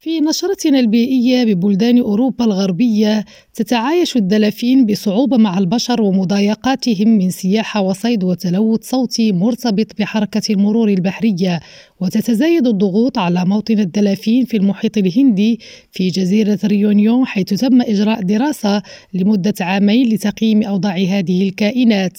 في نشرتنا البيئية ببلدان أوروبا الغربية تتعايش الدلافين بصعوبة مع البشر ومضايقاتهم من سياحة وصيد وتلوث صوتي مرتبط بحركة المرور البحرية. وتتزايد الضغوط على موطن الدلافين في المحيط الهندي في جزيرة ريونيون حيث تم إجراء دراسة لمدة عامين لتقييم أوضاع هذه الكائنات.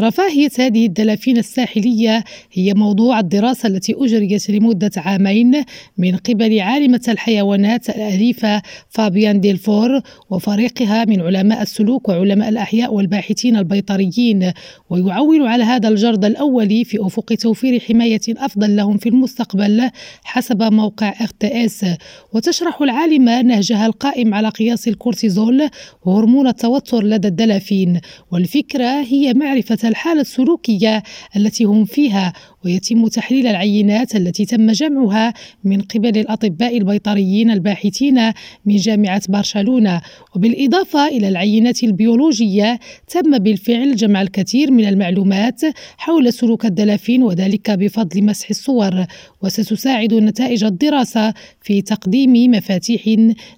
رفاهية هذه الدلافين الساحلية هي موضوع الدراسة التي أجريت لمدة عامين من قبل عالمة الحيوانات الأليفة فابيان ديلفور وفريقها من علماء السلوك وعلماء الأحياء والباحثين البيطريين ويعول على هذا الجرد الأولي في أفق توفير حماية أفضل لهم في المستقبل حسب موقع ارتئاس وتشرح العالمة نهجها القائم على قياس الكورتيزول وهرمون التوتر لدى الدلافين. والفكرة هي معرفة الحالة السلوكية التي هم فيها ويتم تحليل العينات التي تم جمعها من قبل الأطباء البيطريين الباحثين من جامعة برشلونة وبالإضافة إلى العينات البيولوجية تم بالفعل جمع الكثير من المعلومات حول سلوك الدلافين وذلك بفضل مسح الصور. وستساعد نتائج الدراسة في تقديم مفاتيح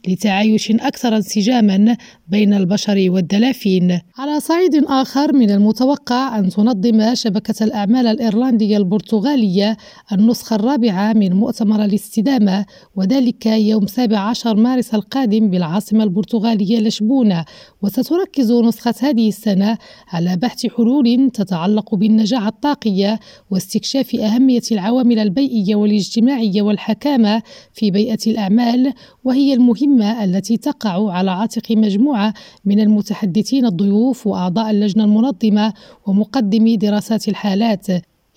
لتعايش أكثر انسجاما بين البشر والدلافين. على صعيد آخر من المتوقع أن تنظم شبكة الأعمال الإيرلندية البرتغالية النسخة الرابعة من مؤتمر الاستدامة وذلك يوم 17 مارس القادم بالعاصمة البرتغالية لشبونة. وستركز نسخة هذه السنة على بحث حلول تتعلق بالنجاعة الطاقية واستكشاف أهمية العوامل البيئية والاجتماعية والحكامة في بيئة الأعمال وهي المهمة التي تقع على عاتق من المتحدثين الضيوف وأعضاء اللجنة المنظمة ومقدمي دراسات الحالات.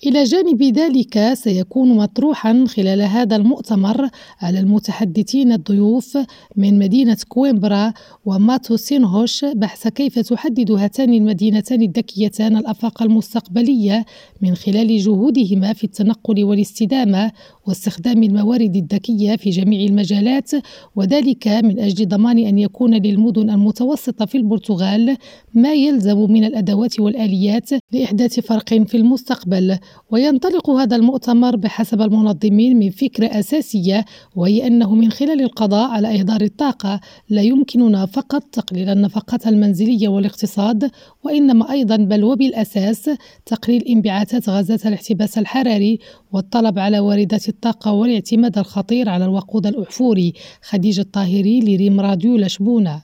إلى جانب ذلك سيكون مطروحا خلال هذا المؤتمر على المتحدثين الضيوف من مدينة كويمبرا وماتو سينهوش بحث كيف تحدد هاتان المدينتان الذكيتان الآفاق المستقبلية من خلال جهودهما في التنقل والاستدامة واستخدام الموارد الذكية في جميع المجالات وذلك من أجل ضمان أن يكون للمدن المتوسطة في البرتغال ما يلزم من الأدوات والآليات لإحداث فرق في المستقبل. وينطلق هذا المؤتمر بحسب المنظمين من فكرة أساسية وهي أنه من خلال القضاء على إهدار الطاقة لا يمكننا فقط تقليل النفقات المنزلية والاقتصاد وإنما أيضا بل وبالأساس تقليل انبعاثات غازات الاحتباس الحراري والطلب على واردات الطاقة والاعتماد الخطير على الوقود الأحفوري. خديجة الطاهري لريم راديو لشبونة.